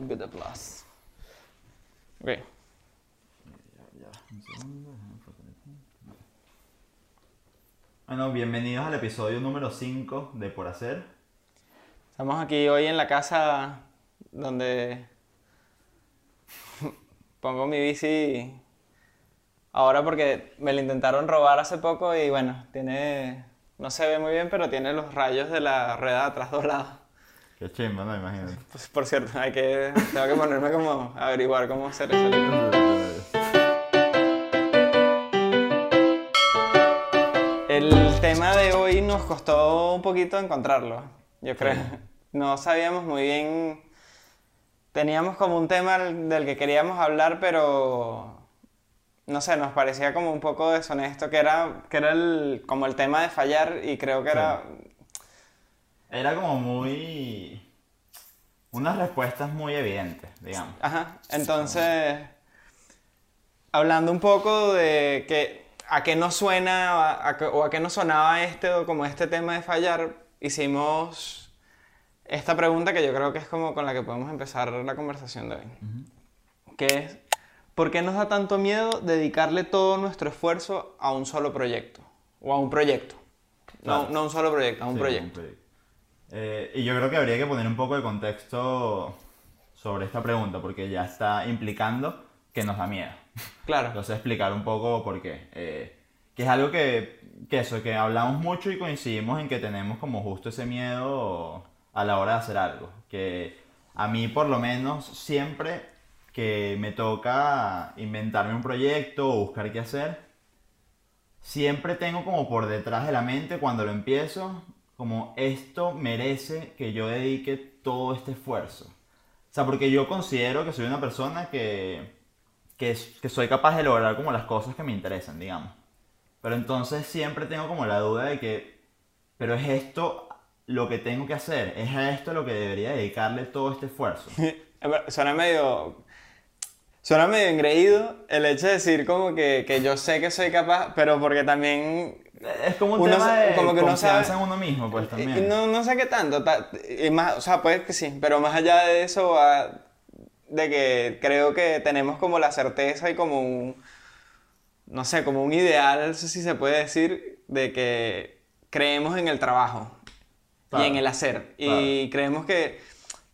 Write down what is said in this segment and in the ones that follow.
Good plus. Ok. Bueno, bienvenidos al episodio número 5 de Por Hacer. Estamos aquí hoy en la casa donde pongo mi bici ahora porque me la intentaron robar hace poco y bueno, tiene, no se ve muy bien, pero tiene los rayos de la rueda de atrás doblados. Qué chimba, ¿no? Imagínate. Pues, por cierto, hay que, tengo que ponerme como a averiguar cómo hacer eso. El tema de hoy nos costó un poquito encontrarlo, yo creo. No sabíamos muy bien, teníamos como un tema del que queríamos hablar, pero no sé, nos parecía como un poco deshonesto, que era, que era el, como el tema de fallar y creo que era... Era como muy... Unas respuestas muy evidentes, digamos. Ajá, entonces, hablando un poco de que a qué nos suena a- a o a qué nos sonaba este o como este tema de fallar, hicimos esta pregunta que yo creo que es como con la que podemos empezar la conversación de hoy. Que es, ¿por qué nos da tanto miedo dedicarle todo nuestro esfuerzo a un solo proyecto? O a un proyecto. No, Claro. no a un solo proyecto, a un Sí, proyecto. Eh, y yo creo que habría que poner un poco de contexto sobre esta pregunta, porque ya está implicando que nos da miedo. Claro. Entonces explicar un poco por qué. Eh, que es algo que, que eso, que hablamos mucho y coincidimos en que tenemos como justo ese miedo a la hora de hacer algo. Que a mí por lo menos siempre que me toca inventarme un proyecto o buscar qué hacer, siempre tengo como por detrás de la mente cuando lo empiezo, como esto merece que yo dedique todo este esfuerzo. O sea, porque yo considero que soy una persona que, que, que soy capaz de lograr como las cosas que me interesan, digamos. Pero entonces siempre tengo como la duda de que, pero es esto lo que tengo que hacer, es a esto lo que debería dedicarle todo este esfuerzo. Suena medio. Suena medio engreído el hecho de decir como que, que yo sé que soy capaz, pero porque también. Es como un Uno tema de como que confianza sabe- en uno mismo, pues también. no, no sé qué tanto. ta- y más, o sea, puede que sí, pero más allá de eso va de que creo que tenemos como la certeza y como un. No sé, como un ideal, no sé si se puede decir, de que creemos en el trabajo Claro, y en el hacer. Y creemos que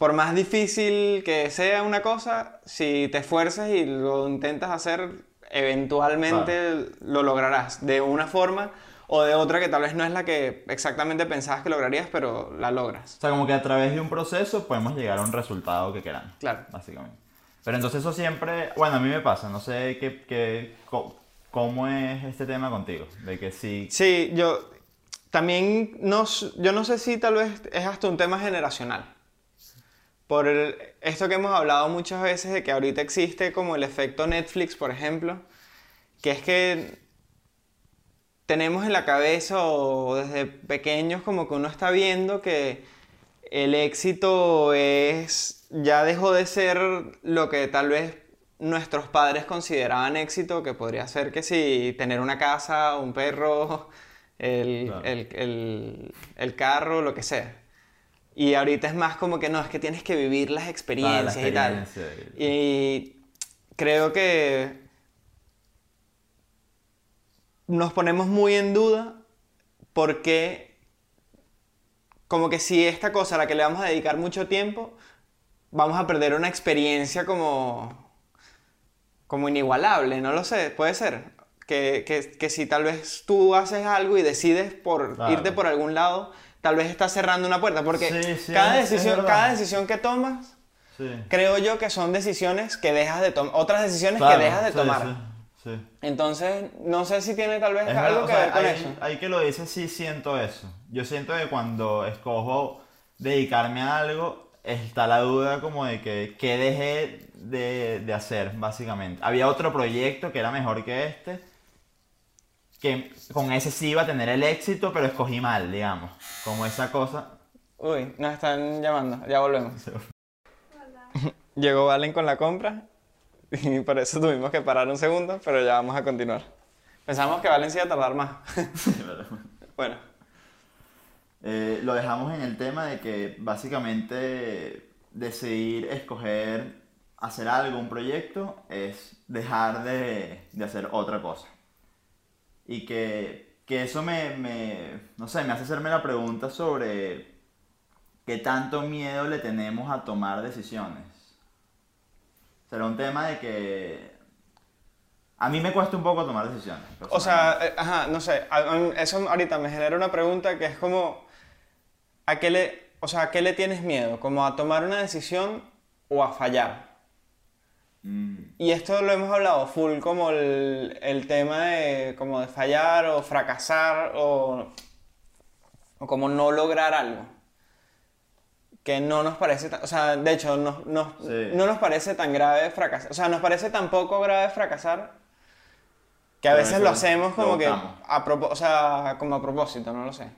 por más difícil que sea una cosa, si te esfuerzas y lo intentas hacer, eventualmente lo lograrás de una forma o de otra que tal vez no es la que exactamente pensabas que lograrías, pero la logras. O sea, como que a través de un proceso podemos llegar a un resultado que queramos. Claro. Básicamente. Pero entonces eso siempre, bueno, a mí me pasa, no sé qué, qué, cómo es este tema contigo, de que sí, Sí, yo también no, yo no sé si tal vez es hasta un tema generacional. Por el- esto que hemos hablado muchas veces de que ahorita existe como el efecto Netflix, por ejemplo, que es que tenemos en la cabeza o desde pequeños como que uno está viendo que el éxito es ya dejó de ser lo que tal vez nuestros padres consideraban éxito, que podría ser que si tener una casa, un perro, el, Claro. el- el- el carro, lo que sea. Y ahorita es más como que no, es que tienes que vivir las experiencias y tal. y- Y creo que nos ponemos muy en duda porque como que si esta cosa a la que le vamos a dedicar mucho tiempo, vamos a perder una experiencia como, como inigualable, no lo sé, puede ser. Que, que, que si tal vez tú haces algo y decides por Claro. irte por algún lado, tal vez estás cerrando una puerta, porque Sí, sí, cada, es- decisión, cada decisión que tomas sí. creo yo que son decisiones que dejas de tomar, otras decisiones Claro, que dejas de tomar. Entonces, no sé si tiene tal vez Es algo que sea, ver con ahí, eso. ahí que lo dices, sí siento eso. Yo siento que cuando escojo dedicarme a algo, está la duda como de que qué dejé de, de hacer, básicamente. Había otro proyecto que era mejor que este, que con ese sí iba a tener el éxito, pero escogí mal, digamos. Como esa cosa. Uy, nos están llamando, ya volvemos. Llegó Valen con la compra y por eso tuvimos que parar un segundo, pero ya vamos a continuar. Pensamos que Valen se iba a tardar más. bueno, Eh, lo dejamos en el tema de que básicamente decidir escoger hacer algo, un proyecto, es dejar de, de hacer otra cosa. Y que, que eso me, me, no sé, me hace hacerme la pregunta sobre qué tanto miedo le tenemos a tomar decisiones. Será un tema de que a mí me cuesta un poco tomar decisiones. O sea, eh, ajá, no sé, eso ahorita me genera una pregunta que es como, ¿a qué le, o sea, ¿a qué le tienes miedo? ¿Como a tomar una decisión o a fallar? Mm. Y esto lo hemos hablado full como el, el, tema de, como de fallar o fracasar o, o como no lograr algo. Que no nos parece, o sea, de hecho, no, no, no nos parece tan grave fracasar. O sea, nos parece tan poco grave fracasar que a veces lo hacemos como que, a o sea, como a propósito, no lo sé.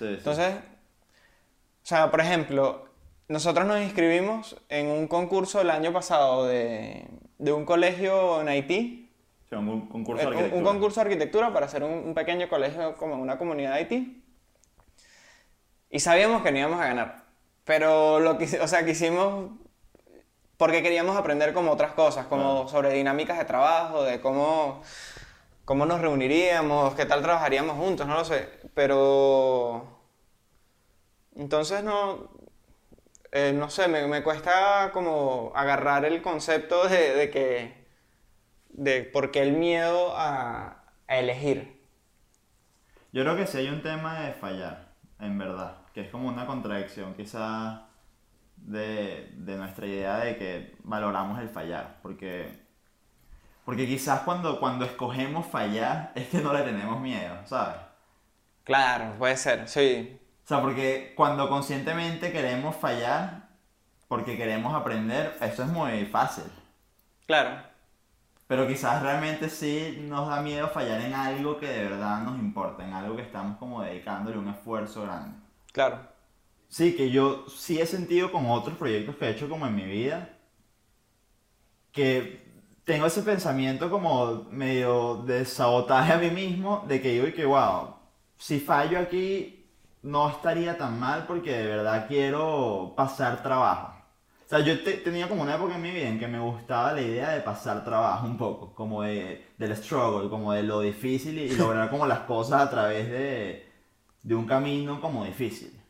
Entonces, o sea, por ejemplo, nosotros nos inscribimos en un concurso el año pasado de, de un colegio en Haití. un, concurso de arquitectura. Un, concurso de arquitectura para hacer un, pequeño colegio como en una comunidad de Haití. Y sabíamos que no íbamos a ganar. Pero lo que, o sea, quisimos porque queríamos aprender como otras cosas, como sobre dinámicas de trabajo, de cómo cómo nos reuniríamos, qué tal trabajaríamos juntos, no lo sé. Pero. Entonces no. Eh, no sé, me, cuesta como agarrar el concepto de, que. de por qué el miedo a, elegir. Yo creo que sí hay un tema de fallar, en verdad. Que es como una contradicción, quizás. De, de nuestra idea de que valoramos el fallar. Porque porque quizás cuando, cuando escogemos fallar es que no le tenemos miedo, ¿sabes? Claro, puede ser, sí. O sea, porque cuando conscientemente queremos fallar, porque queremos aprender, eso es muy fácil. Claro. Pero quizás realmente sí nos da miedo fallar en algo que de verdad nos importa, en algo que estamos como dedicándole un esfuerzo grande. Claro. Sí, que yo sí he sentido con otros proyectos que he hecho como en mi vida, que tengo ese pensamiento como medio de sabotaje a mí mismo, de que digo y que, wow, si fallo aquí no estaría tan mal porque de verdad quiero pasar trabajo. O sea, yo tenía como una época en mi vida en que me gustaba la idea de pasar trabajo un poco, como de, del struggle, como de lo difícil y, lograr como las cosas a través de, de un camino como difícil.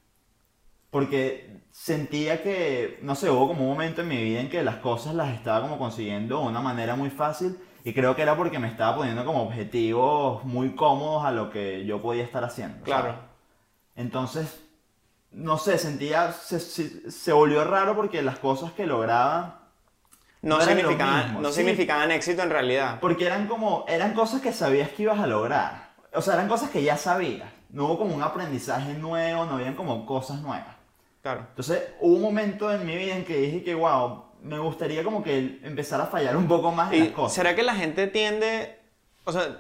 Porque sentía que, no sé, hubo como un momento en mi vida en que las cosas las estaba como consiguiendo de una manera muy fácil y creo que era porque me estaba poniendo como objetivos muy cómodos a lo que yo podía estar haciendo. Claro. Entonces, no sé, sentía, se, se, volvió raro porque las cosas que lograba no, significaban, no significaban éxito en realidad. Porque eran como, eran cosas que sabías que ibas a lograr. O sea, eran cosas que ya sabías. No hubo como un aprendizaje nuevo, no habían como cosas nuevas. Claro. Entonces hubo un momento en mi vida en que dije que, wow, me gustaría como que empezar a fallar un poco más en las cosas. ¿Será que la gente tiende, o sea,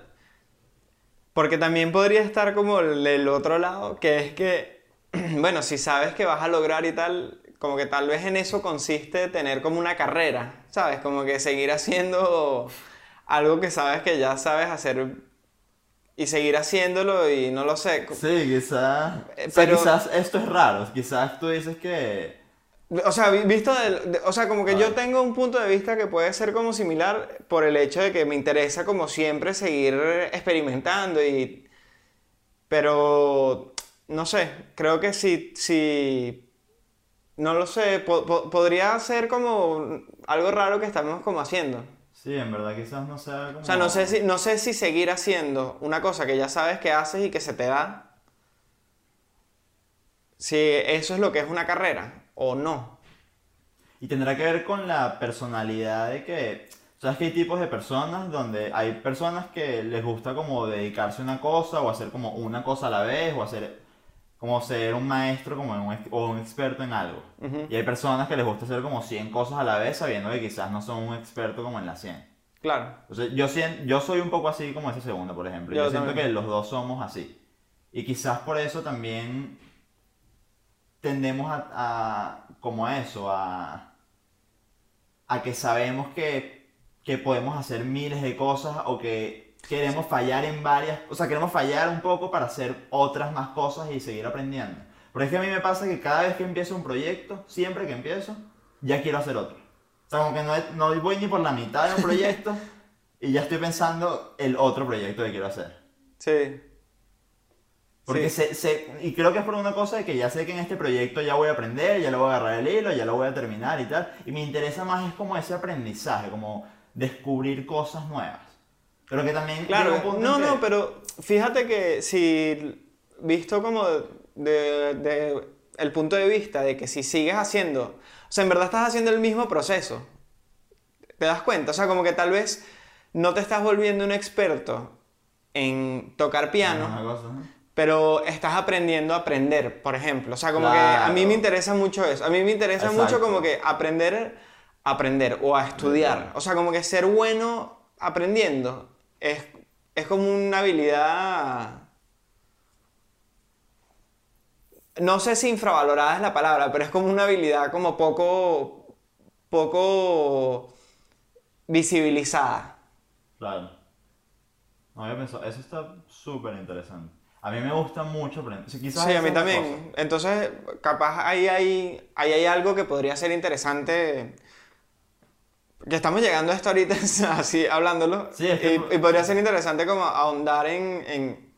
porque también podría estar como el, otro lado, que es que, bueno, si sabes que vas a lograr y tal, como que tal vez en eso consiste tener como una carrera, ¿sabes? Como que seguir haciendo algo que sabes que ya sabes hacer y seguir haciéndolo y no lo sé. Sí, quizás. Pero... quizás esto es raro. Quizás tú dices que. O sea, visto o sea, como que yo tengo un punto de vista que puede ser como similar por el hecho de que me interesa como siempre seguir experimentando y pero no sé, creo que si si no lo sé, podría ser como algo raro que estamos como haciendo. Sí, en verdad quizás no sea como... O sea, no sé, si, no sé si seguir haciendo una cosa que ya sabes que haces y que se te da, si eso es lo que es una carrera o no. Y tendrá que ver con la personalidad de que... ¿Sabes que hay tipos de personas donde hay personas que les gusta como dedicarse a una cosa o hacer como una cosa a la vez o hacer como ser un maestro como o un experto en algo. Y hay personas que les gusta hacer como 100 cosas a la vez sabiendo que quizás no son un experto como en las 100. Claro. Entonces, yo, yo soy un poco así como ese segundo, por ejemplo. Yo, siento que los dos somos así. Y quizás por eso también tendemos a, a como a eso, a, a que sabemos que, que podemos hacer miles de cosas o que queremos fallar en varias, o sea, queremos fallar un poco para hacer otras más cosas y seguir aprendiendo. Porque es que a mí me pasa que cada vez que empiezo un proyecto, siempre que empiezo, ya quiero hacer otro. O sea, como que no, no voy ni por la mitad de un proyecto y ya estoy pensando el otro proyecto que quiero hacer. Sí. Porque sé, sé- y creo que es por una cosa de que ya sé que en este proyecto ya voy a aprender, ya lo voy a agarrar el hilo, ya lo voy a terminar y tal. Y me interesa más es como ese aprendizaje, como descubrir cosas nuevas. Pero que también... Claro, no, que- no, pero fíjate que si visto como de, de el punto de vista de que si sigues haciendo, o sea, en verdad estás haciendo el mismo proceso. ¿Te das cuenta? O sea, como que tal vez no te estás volviendo un experto en tocar piano. Pero estás aprendiendo a aprender, por ejemplo. O sea, como que a mí me interesa mucho eso. A mí me interesa Exacto. mucho como que aprender a aprender o a estudiar. O sea, como que ser bueno aprendiendo es, es como una habilidad... No sé si infravalorada es la palabra, pero es como una habilidad como poco... poco visibilizada. Claro. No había pensado, eso está súper interesante. A mí me gusta mucho aprender. Sí, quizás Sí, a mí también. cosa. Entonces, capaz ahí hay, ahí hay algo que podría ser interesante. Que estamos llegando a esto ahorita así hablándolo. Sí, es que- y, y podría ser interesante como ahondar en, en,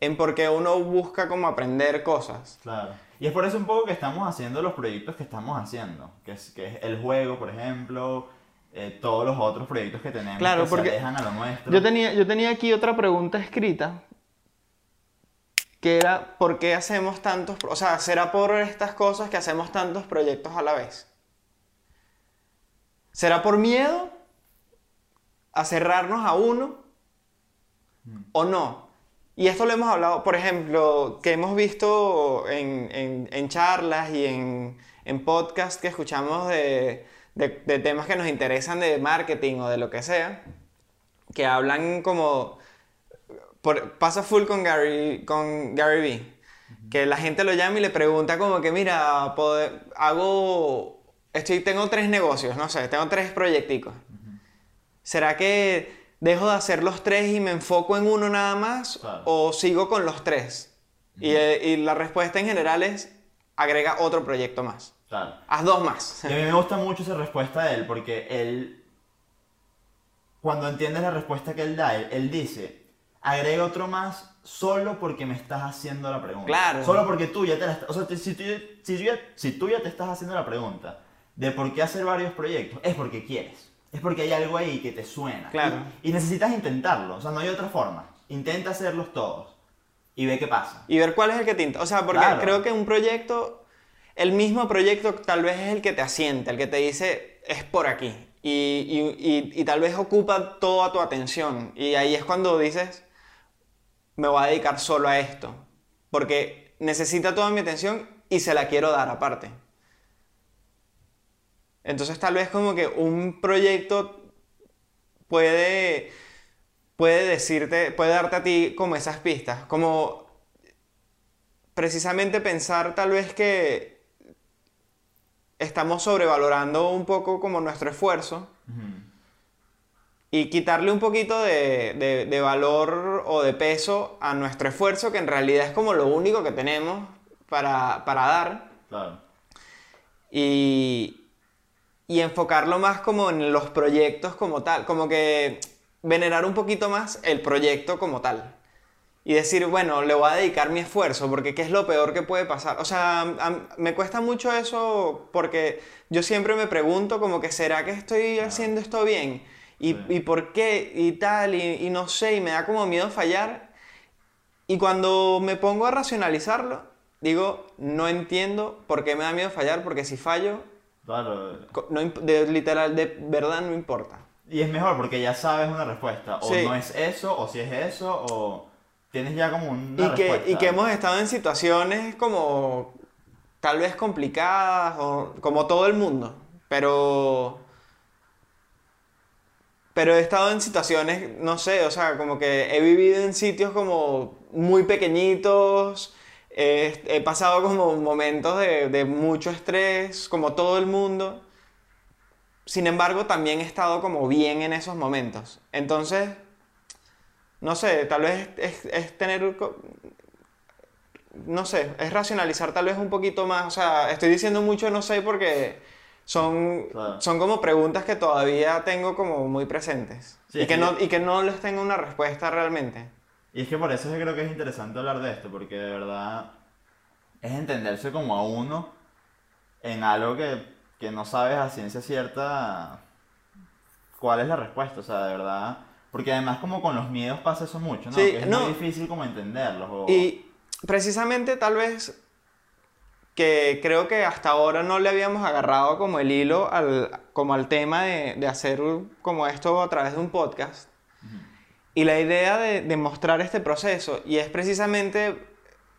en por qué uno busca como aprender cosas. Claro. Y es por eso un poco que estamos haciendo los proyectos que estamos haciendo. Que es, que es el juego, por ejemplo, eh, todos los otros proyectos que tenemos Claro, que porque se alejan a lo nuestro. Yo tenía, yo tenía aquí otra pregunta escrita. Que era, ¿por qué hacemos tantos... O sea, ¿será por estas cosas que hacemos tantos proyectos a la vez? ¿Será por miedo a cerrarnos a uno o no? Y esto lo hemos hablado, por ejemplo, que hemos visto en, en- en charlas y en, en podcasts que escuchamos de, de- de temas que nos interesan de marketing o de lo que sea, que hablan como... por- pasa full con Gary, con Gary Vee, que la gente lo llama y le pregunta como que, mira, hago... Estoy, tengo tres negocios, no sé, tengo tres proyecticos. ¿Será que dejo de hacer los tres y me enfoco en uno nada más? Claro. ¿O sigo con los tres? y, eh, y la respuesta en general es, agrega otro proyecto más. Claro. Haz dos más. Y a mí me gusta mucho esa respuesta de él, porque él, cuando entiendes la respuesta que él da, él, él dice, agrega otro más solo porque me estás haciendo la pregunta. Claro. Solo porque tú ya te la estás... O sea, si tú, si, ya, si tú ya te estás haciendo la pregunta de por qué hacer varios proyectos, es porque quieres. Es porque hay algo ahí que te suena. Claro. Y, y necesitas intentarlo. O sea, no hay otra forma. Intenta hacerlos todos. Y ve qué pasa. Y ver cuál es el que te... O sea, porque Claro. creo que un proyecto, el mismo proyecto tal vez es el que te asiente, el que te dice, es por aquí. Y, y- y- y tal vez ocupa toda tu atención. Y ahí es cuando dices, me voy a dedicar solo a esto. Porque necesita toda mi atención y se la quiero dar aparte. Entonces tal vez como que un proyecto puede, puede decirte, puede darte a ti como esas pistas, como precisamente pensar tal vez que estamos sobrevalorando un poco como nuestro esfuerzo y quitarle un poquito de, de- de valor o de peso a nuestro esfuerzo, que en realidad es como lo único que tenemos para, para dar Claro. y, y enfocarlo más como en los proyectos como tal, como que venerar un poquito más el proyecto como tal. Y decir, bueno, le voy a dedicar mi esfuerzo, porque ¿qué es lo peor que puede pasar? O sea, a- me cuesta mucho eso porque yo siempre me pregunto como que, ¿será que estoy haciendo esto bien? ¿Y, Sí. y por qué? Y tal, y, y no sé, y me da como miedo fallar. Y cuando me pongo a racionalizarlo, digo, no entiendo por qué me da miedo fallar, porque si fallo, Claro. no, de, literal, de verdad no importa. Y es mejor porque ya sabes una respuesta. O Sí. no es eso, o si es eso, o tienes ya como una Y que, respuesta. y que hemos estado en situaciones como tal vez complicadas, o como todo el mundo, pero... Pero he estado en situaciones, no sé, o sea, como que he vivido en sitios como muy pequeñitos, he, pasado como momentos de, mucho estrés, como todo el mundo. Sin embargo, también he estado como bien en esos momentos. Entonces, no sé, tal vez es, tener no sé, es racionalizar tal vez un poquito más. O sea, estoy diciendo mucho no sé porque son, Claro. son como preguntas que todavía tengo como muy presentes. Sí, y, que- no, y que no les tengo una respuesta realmente. Y es que por eso yo creo que es interesante hablar de esto, porque de verdad es entenderse como a uno en algo que, que no sabes a ciencia cierta cuál es la respuesta, o sea, de verdad. Porque además como con los miedos pasa eso mucho, ¿no? Sí, que es no. muy difícil como entenderlos. o- Y precisamente tal vez que creo que hasta ahora no le habíamos agarrado como el hilo al, como al tema de, de hacer como esto a través de un podcast. Y la idea de, de mostrar este proceso, y es precisamente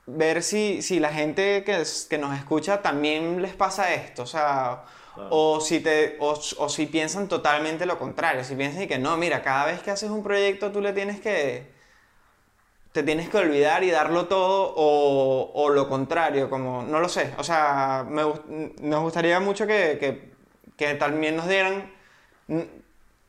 ver si, si la gente que, es- que nos escucha también les pasa esto, o sea, Claro. o, si te, o, o si piensan totalmente lo contrario, si piensan que no, mira, cada vez que haces un proyecto tú le tienes que, te tienes que olvidar y darlo todo, o, o lo contrario, como, no lo sé, o sea, me, nos gustaría mucho que, que, que también nos dieran...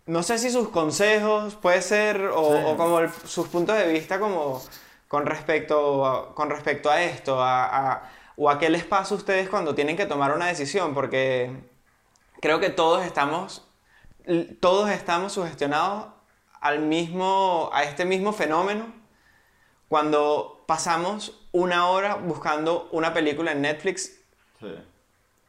no sé si sus consejos puede ser o, Sí. o como el- sus puntos de vista como con respecto a, con respecto a esto a, a- o a qué les pasa a ustedes cuando tienen que tomar una decisión porque creo que todos estamos todos estamos sugestionados al mismo a este mismo fenómeno cuando pasamos una hora buscando una película en Netflix Sí.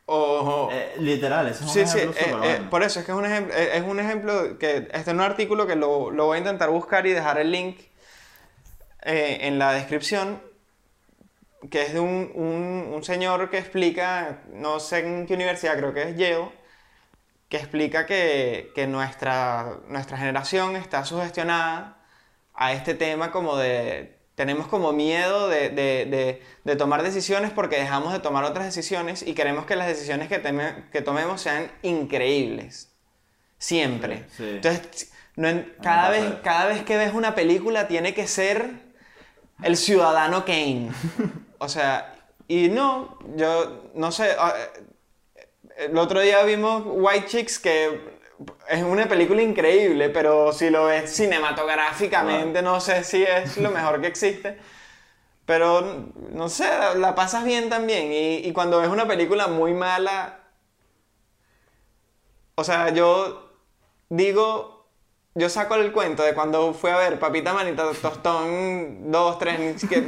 o, Eh, literal, ese es un Sí, ejemplo eh, eh, bueno. por eso es que es un ejemplo, eh, es un ejemplo que está en un artículo que lo, lo voy a intentar buscar y dejar el link en la descripción, que es de un, un- un señor que explica, no sé en qué universidad, creo que es Yale, que explica que, que nuestra, nuestra generación está sugestionada a este tema como de... Tenemos como miedo de, de- de- de tomar decisiones porque dejamos de tomar otras decisiones y queremos que las decisiones que, teme- que tomemos sean increíbles. Siempre. Sí, sí. Entonces, no cada, vez, cada vez que ves una película tiene que ser el ciudadano Kane. O sea, y no, yo no sé. ah, eh, El otro día vimos White Chicks, que es una película increíble, pero si lo ves cinematográficamente, no sé si es lo mejor que existe. Pero, no sé, la pasas bien también. Y, y cuando ves una película muy mala, o sea, yo digo, yo saco el cuento de cuando fui a ver Papita Manita Tostón 2, 3, ni, siquiera-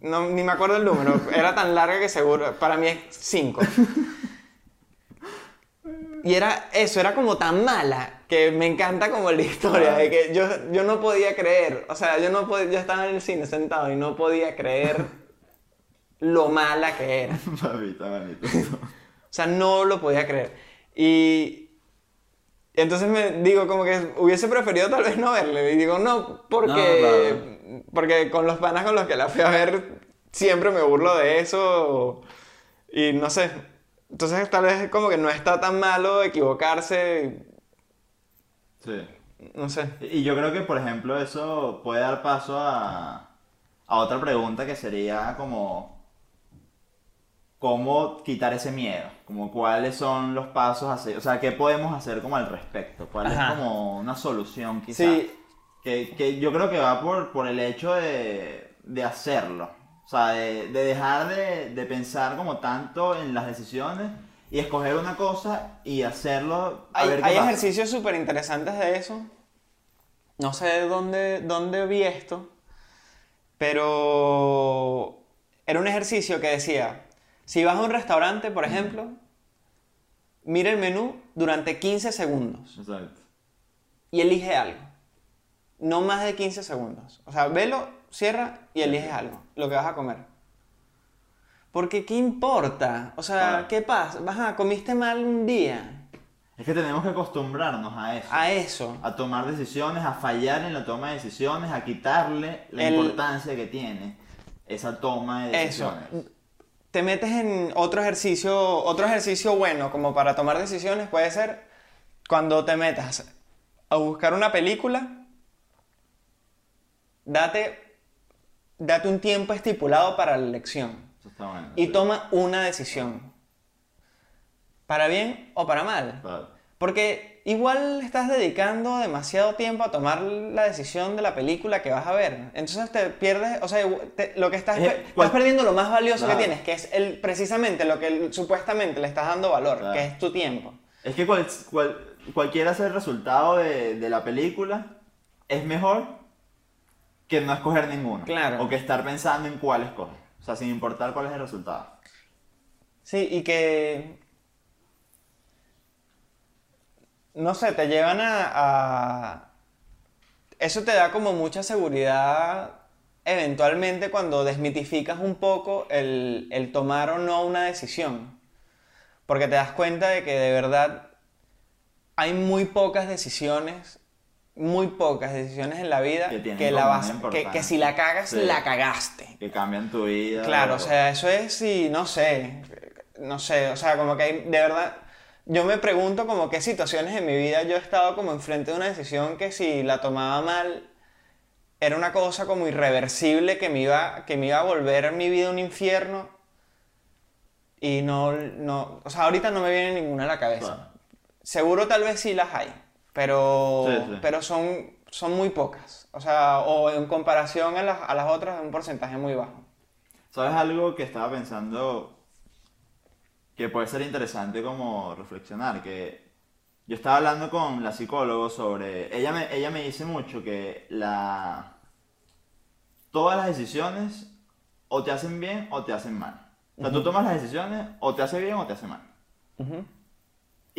no, ni me acuerdo el número, era tan larga que seguro, para mí es 5. Y era eso, era como tan mala que me encanta como la historia, de que yo, yo no podía creer, o sea, yo, no pod- yo estaba en el cine sentado y no podía creer lo mala que era. Papita, manito. O sea, no lo podía creer. Y entonces me digo como que hubiese preferido tal vez no verle. Y digo, no, porque, porque con los panas con los que la fui a ver siempre me burlo de eso. Y no sé. Entonces tal vez como que no está tan malo equivocarse. Sí. No sé. Y yo creo que, por ejemplo, eso puede dar paso a, a otra pregunta que sería como, ¿cómo quitar ese miedo? Como cuáles son los pasos a hacer, o sea, ¿qué podemos hacer como al respecto? ¿Cuál Ajá. es como una solución quizás? Sí. Que, que yo creo que va por, por el hecho de, de hacerlo. O sea, de, de dejar de, de pensar como tanto en las decisiones y escoger una cosa y hacerlo a Hay, ver qué hay pasa. ejercicios súper interesantes de eso. No sé dónde, dónde vi esto, pero era un ejercicio que decía, si vas a un restaurante, por ejemplo, mira el menú durante 15 segundos Exacto. y elige algo. No más de 15 segundos. O sea, velo, cierra y eliges algo, lo que vas a comer. Porque ¿qué importa? O sea. ¿qué pasa? Ajá, comiste mal un día. Es que tenemos que acostumbrarnos a eso. A eso. a tomar decisiones, a fallar en la toma de decisiones, a quitarle la El- importancia que tiene esa toma de Eso. decisiones. Te metes en otro ejercicio, otro ejercicio bueno como para tomar decisiones puede ser cuando te metas a buscar una película, date, date un tiempo estipulado para la elección Eso está bueno. y sí. toma una decisión. Para bien o para mal. Claro. Porque igual estás dedicando demasiado tiempo a tomar la decisión de la película que vas a ver. Entonces te pierdes, o sea, te- lo que estás, Eh, estás cual- perdiendo lo más valioso Claro. que tienes, que es el, precisamente lo que supuestamente le estás dando valor, Claro. que es tu tiempo. Es que cual, cual- cualquiera sea el resultado de, de la película, es mejor que no escoger ninguno. Claro. O que estar pensando en cuál escoger. O sea, sin importar cuál es el resultado. Sí, y que. No sé, te llevan a, a- Eso te da como mucha seguridad eventualmente cuando desmitificas un poco el, el tomar o no una decisión. Porque te das cuenta de que de verdad hay muy pocas decisiones, muy pocas decisiones en la vida Que la vas, que, que si la cagas, Sí. la cagaste. Que cambian tu vida. Claro, o sea, eso es si, no sé, no sé, o sea, como que hay, de verdad, yo me pregunto como qué situaciones en mi vida yo he estado como enfrente de una decisión que si la tomaba mal era una cosa como irreversible que me iba, que me iba a volver mi vida un infierno y no, no, o sea, ahorita no me viene ninguna a la cabeza. Seguro tal vez sí las hay, pero, Sí, sí. pero son, son muy pocas. O sea, o en comparación a las, a las otras es un porcentaje muy bajo. ¿Sabes algo que estaba pensando que puede ser interesante como reflexionar? Que yo estaba hablando con la psicóloga sobre... Ella me, ella me dice mucho que la... Todas las decisiones o te hacen bien o te hacen mal. O sea, tú tomas las decisiones o te hace bien o te hace mal.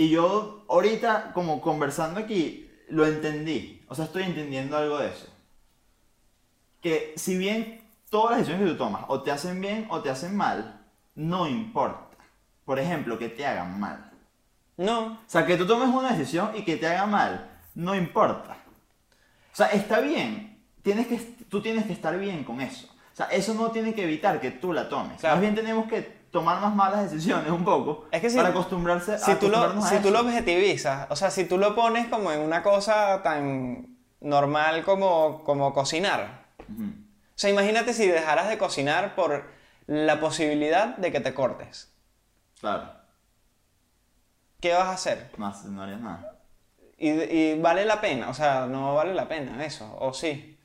Y yo ahorita, como conversando aquí, lo entendí. O sea, estoy entendiendo algo de eso. Que si bien todas las decisiones que tú tomas o te hacen bien o te hacen mal, no importa. Por ejemplo, que te hagan mal. No, O sea, que tú tomes una decisión y que te haga mal, no importa. O sea, está bien. Tienes que, tú tienes que estar bien con eso. O sea, eso no tiene que evitar que tú la tomes. Claro. Más bien tenemos que tomar más malas decisiones un poco Es que si- para acostumbrarse si tú, lo, a si tú eso. lo objetivizas, o sea, si tú lo pones como en una cosa tan normal como, como cocinar. O sea, imagínate si dejaras de cocinar por la posibilidad de que te cortes. Claro, ¿Qué vas a hacer? no harías nada. Y, y vale la pena, o sea, no vale la pena eso, o sí.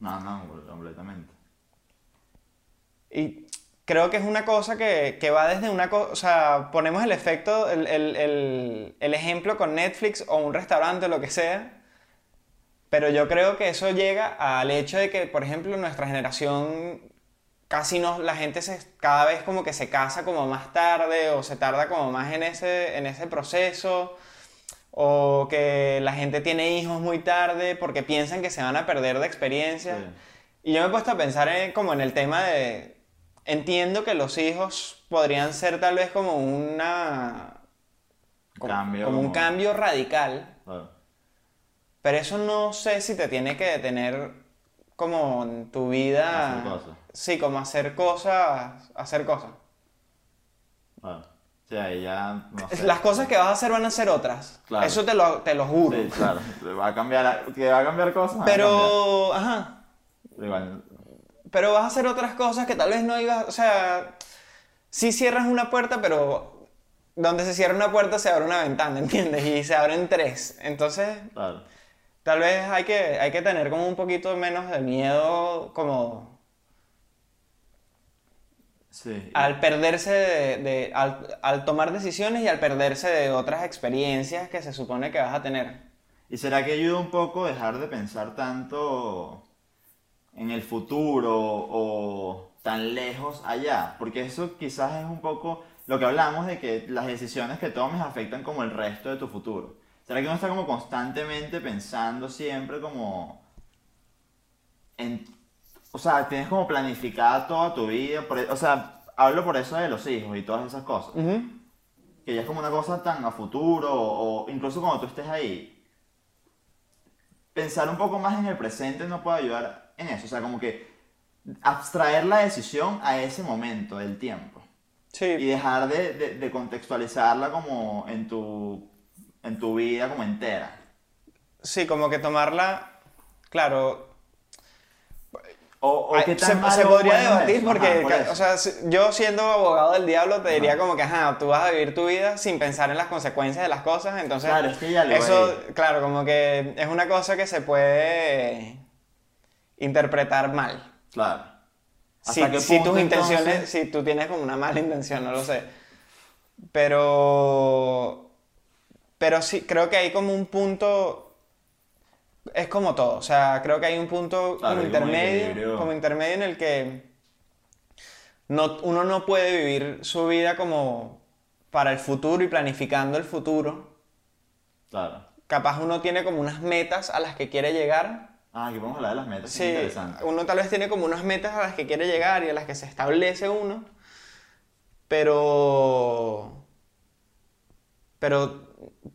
No, no, completamente. Y creo que es una cosa que, que va desde una cosa, o sea, ponemos el efecto, el, el- el- el ejemplo con Netflix o un restaurante o lo que sea, pero yo creo que eso llega al hecho de que, por ejemplo, nuestra generación casi no, la gente se, cada vez como que se casa como más tarde o se tarda como más en ese, en ese proceso. O que la gente tiene hijos muy tarde porque piensan que se van a perder de experiencia. Sí. Y yo me he puesto a pensar en, como en el tema de... Entiendo que los hijos podrían ser tal vez como una... Como, Cambio, como un como- cambio radical. Claro. Pero eso no sé si te tiene que detener como en tu vida... Hacer cosas. Sí, como hacer cosas... Hacer cosas. Claro. O sea, ahí ya, no sé. Las cosas que vas a hacer van a ser otras. Claro. Eso te lo, te lo juro. Sí, claro. Va a cambiar, que va a cambiar cosas. va a cambiar. Pero... Ajá. Igual, Pero vas a hacer otras cosas que tal vez no ibas, o sea, sí cierras una puerta, pero donde se cierra una puerta se abre una ventana, ¿entiendes? Y se abren tres. Entonces, claro. tal vez hay que, hay que tener como un poquito menos de miedo como Sí. al perderse de, de- al, al tomar decisiones y al perderse de otras experiencias que se supone que vas a tener. ¿Y será que ayuda un poco dejar de pensar tanto en el futuro o tan lejos allá? Porque eso quizás es un poco lo que hablamos de que las decisiones que tomes afectan como el resto de tu futuro. ¿Será que uno está como constantemente pensando siempre como en... O sea, tienes como planificada toda tu vida, por e- o sea, hablo por eso de los hijos y todas esas cosas que ya es como una cosa tan a futuro o incluso cuando tú estés ahí, pensar un poco más en el presente no puede ayudar en eso, o sea, como que abstraer la decisión a ese momento del tiempo y Sí, dejar de, de- de contextualizarla como en tu, en tu vida como entera. sí, como que tomarla, claro, O, o qué tan se, se podría debatir eso. porque, Ajá, por o sea, yo siendo abogado del diablo te diría Ajá. como que, ajá, tú vas a vivir tu vida sin pensar en las consecuencias de las cosas, entonces... Claro, es que ya Eso, hay. claro, como que es una cosa que se puede interpretar mal. Claro. Si, ¿Hasta qué si punto, tus intenciones, entonces? si tú tienes como una mala intención, no lo sé. Pero, pero sí, creo que hay como un punto, es como todo, o sea, creo que hay un punto Claro, como intermedio, como intermedio en el que no, uno no puede vivir su vida como para el futuro y planificando el futuro. Claro. Capaz uno tiene como unas metas a las que quiere llegar Ah, aquí vamos a hablar de las metas. Sí, Interesante. uno tal vez tiene como unas metas a las que quiere llegar y a las que se establece uno, pero... Pero,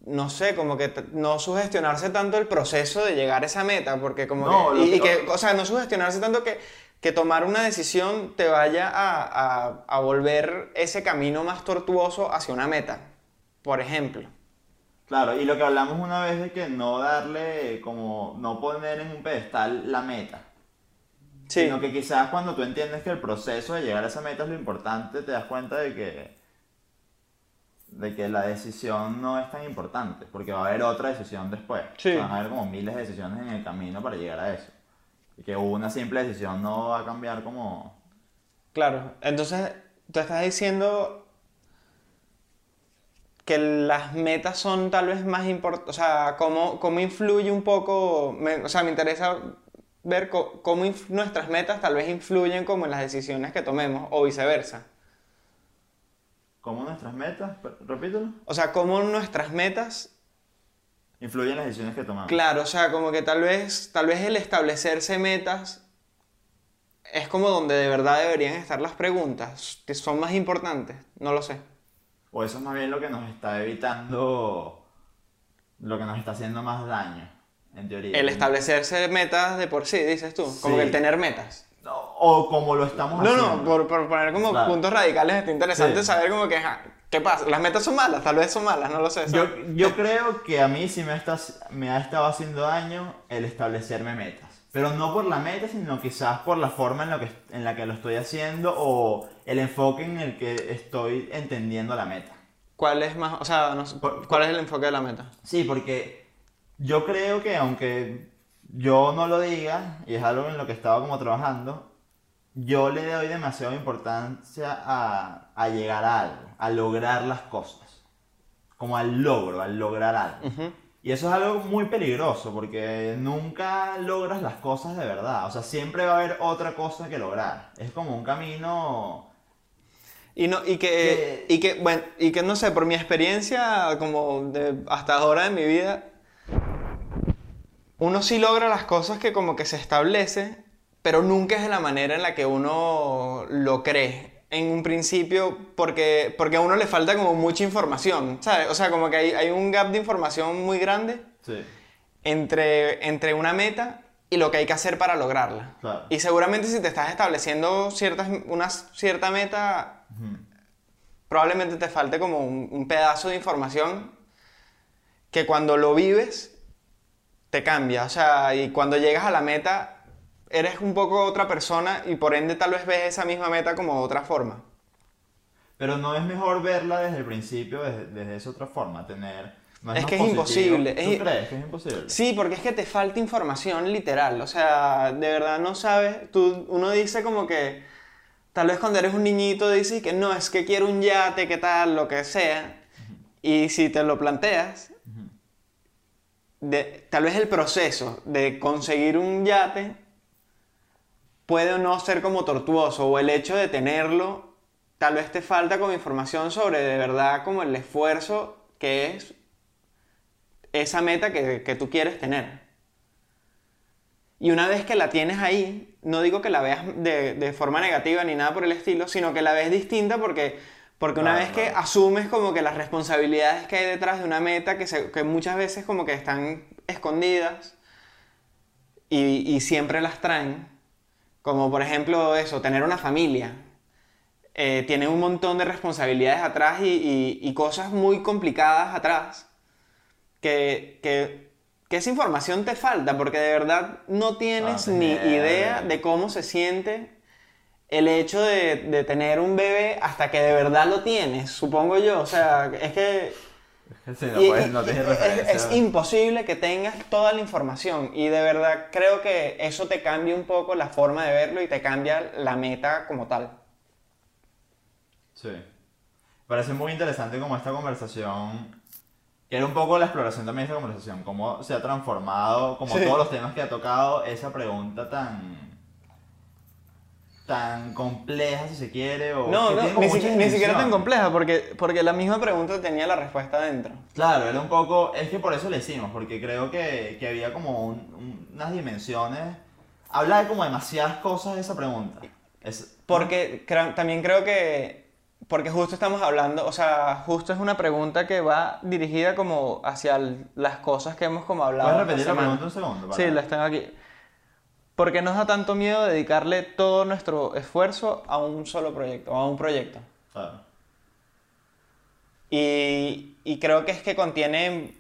no sé, como que no sugestionarse tanto el proceso de llegar a esa meta, porque como No, que... Y, y que, o sea, no sugestionarse tanto que, que tomar una decisión te vaya a, a- a volver ese camino más tortuoso hacia una meta, por ejemplo. Claro, y lo que hablamos una vez de que no darle, como, no poner en un pedestal la meta. Sí, Sino que quizás cuando tú entiendes que el proceso de llegar a esa meta es lo importante, te das cuenta de que, de que la decisión no es tan importante, porque va a haber otra decisión después. Sí. O sea, van a haber como miles de decisiones en el camino para llegar a eso. Y que una simple decisión no va a cambiar como... Claro, entonces tú estás diciendo que las metas son tal vez más importantes, o sea, cómo, cómo influye un poco, me- o sea, me interesa ver cómo nuestras metas tal vez influyen como en las decisiones que tomemos o viceversa. ¿Cómo nuestras metas, repítelo, O sea, cómo nuestras metas, influyen en las decisiones que tomamos? claro, o sea, como que tal vez, tal vez el establecerse metas es como donde de verdad deberían estar las preguntas, que son más importantes, no lo sé. O eso es más bien lo que nos está evitando, lo que nos está haciendo más daño, en teoría. El establecerse metas de por sí, dices tú. Como Sí. que el tener metas. No, O como lo estamos No, haciendo. no, por, por poner como Claro. puntos radicales está interesante Sí. saber como que, ajá, ¿qué pasa? Las metas son malas, tal vez son malas, no lo sé. Yo, yo creo que a mí sí me, está, me ha estado haciendo daño el establecerme metas. Pero no por la meta, sino quizás por la forma en, lo que, en la que lo estoy haciendo o el enfoque en el que estoy entendiendo la meta. ¿Cuál es más, o sea, no Por- cuál es el enfoque de la meta? Sí, porque yo creo que aunque yo no lo diga, y es algo en lo que estaba como trabajando, yo le doy demasiada importancia a, a llegar a algo, a lograr las cosas. Como al logro, al lograr algo. Ujú. Y eso es algo muy peligroso porque nunca logras las cosas de verdad. O sea, siempre va a haber otra cosa que lograr. Es como un camino... Y, no, y, que, y, que, bueno, y que, no sé, por mi experiencia, como de hasta ahora de mi vida, uno sí logra las cosas que como que se establece, pero nunca es de la manera en la que uno lo cree en un principio, porque, porque a uno le falta como mucha información, ¿sabes? O sea, como que hay, hay un gap de información muy grande Sí. entre, entre una meta y lo que hay que hacer para lograrla. Claro. Y seguramente si te estás estableciendo ciertas, una cierta meta, probablemente te falte como un, un pedazo de información que cuando lo vives te cambia. O sea, y cuando llegas a la meta eres un poco otra persona y por ende tal vez ves esa misma meta como de otra forma. Pero no es mejor verla desde el principio, desde, desde esa otra forma, tener... no Es más que es positivo. imposible, ¿Tú es- crees que es imposible? Sí, porque es que te falta información literal. O sea, de verdad no sabes. Tú, uno dice como que. Tal vez cuando eres un niñito dices que no, es que quiero un yate, qué tal, lo que sea. Y si te lo planteas, de- tal vez el proceso de conseguir un yate puede o no ser como tortuoso. O el hecho de tenerlo, tal vez te falta como información sobre de verdad como el esfuerzo que es esa meta que, que tú quieres tener. Y una vez que la tienes ahí, no digo que la veas de, de forma negativa ni nada por el estilo, sino que la ves distinta porque, porque una vez que asumes como que las responsabilidades que hay detrás de una meta, que, se- que muchas veces como que están escondidas y, y siempre las traen, como por ejemplo eso, tener una familia, eh, tiene un montón de responsabilidades atrás y, y- y cosas muy complicadas atrás que, que que esa información te falta, porque de verdad no tienes ni idea de cómo se siente el hecho de, de tener un bebé hasta que de verdad lo tienes, supongo yo. O sea, es que Sí, no, y- puedes- y- no tienes es- imposible que tengas toda la información y de verdad creo que eso te cambia un poco la forma de verlo y te cambia la meta como tal. Sí. Parece muy interesante como esta conversación, era un poco la exploración también de esta conversación, cómo se ha transformado, como Sí. todos los temas que ha tocado, esa pregunta tan tan compleja si se quiere o No, que no, ni, siqui- ni siquiera tan compleja porque, porque la misma pregunta tenía la respuesta dentro. Claro, era un poco, es que por eso le hicimos, porque creo que, que había como un- un- unas dimensiones, habla de como demasiadas cosas esa pregunta. Es, Porque cra- también creo que, porque justo estamos hablando, o sea, justo es una pregunta que va dirigida como hacia el- las cosas que hemos como hablado. ¿Puedes repetir la pregunta un segundo? para- Sí, las tengo aquí. ¿Por qué nos da tanto miedo dedicarle todo nuestro esfuerzo a un solo proyecto, a un proyecto? Claro. Y, y creo que es que contiene,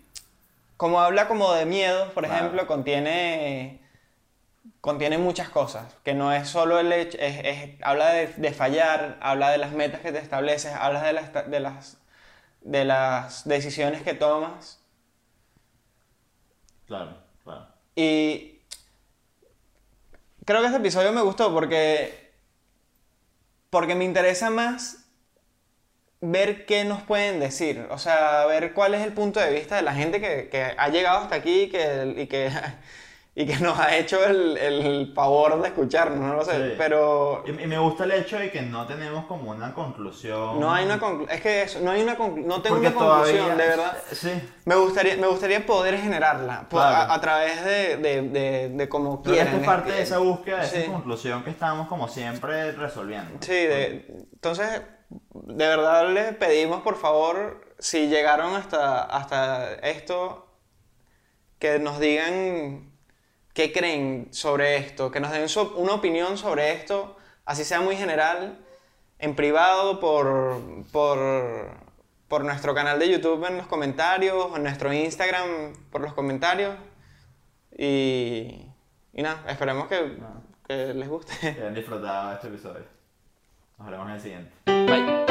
como habla como de miedo, por ejemplo, contiene, contiene muchas cosas, que no es solo el hecho, es, es- habla de, de fallar, habla de las metas que te estableces, habla de las, de las, de las decisiones que tomas Claro, claro. y creo que este episodio me gustó porque, porque me interesa más ver qué nos pueden decir, o sea, ver cuál es el punto de vista de la gente que, que ha llegado hasta aquí y que, y que, y que nos ha hecho el, el favor de escucharnos, no lo sé, Sí. pero Y, y me gusta el hecho de que no tenemos como una conclusión. no hay una conclusión, es que eso, no hay una no tengo Porque una conclusión, todavía- de verdad. Sí. Me gustaría, me gustaría poder generarla Claro. a, a través de, de, de, de como quieran. es parte de esa búsqueda, de Sí. esa conclusión que estamos como siempre resolviendo. Sí, de- entonces, de verdad les pedimos por favor, si llegaron hasta, hasta esto, que nos digan qué creen sobre esto, que nos den su- una opinión sobre esto, así sea muy general, en privado, por, por, por nuestro canal de YouTube en los comentarios, en nuestro Instagram por los comentarios. Y, y nada, esperemos que, que les guste. Que hayan disfrutado este episodio. Nos veremos en el siguiente. Bye.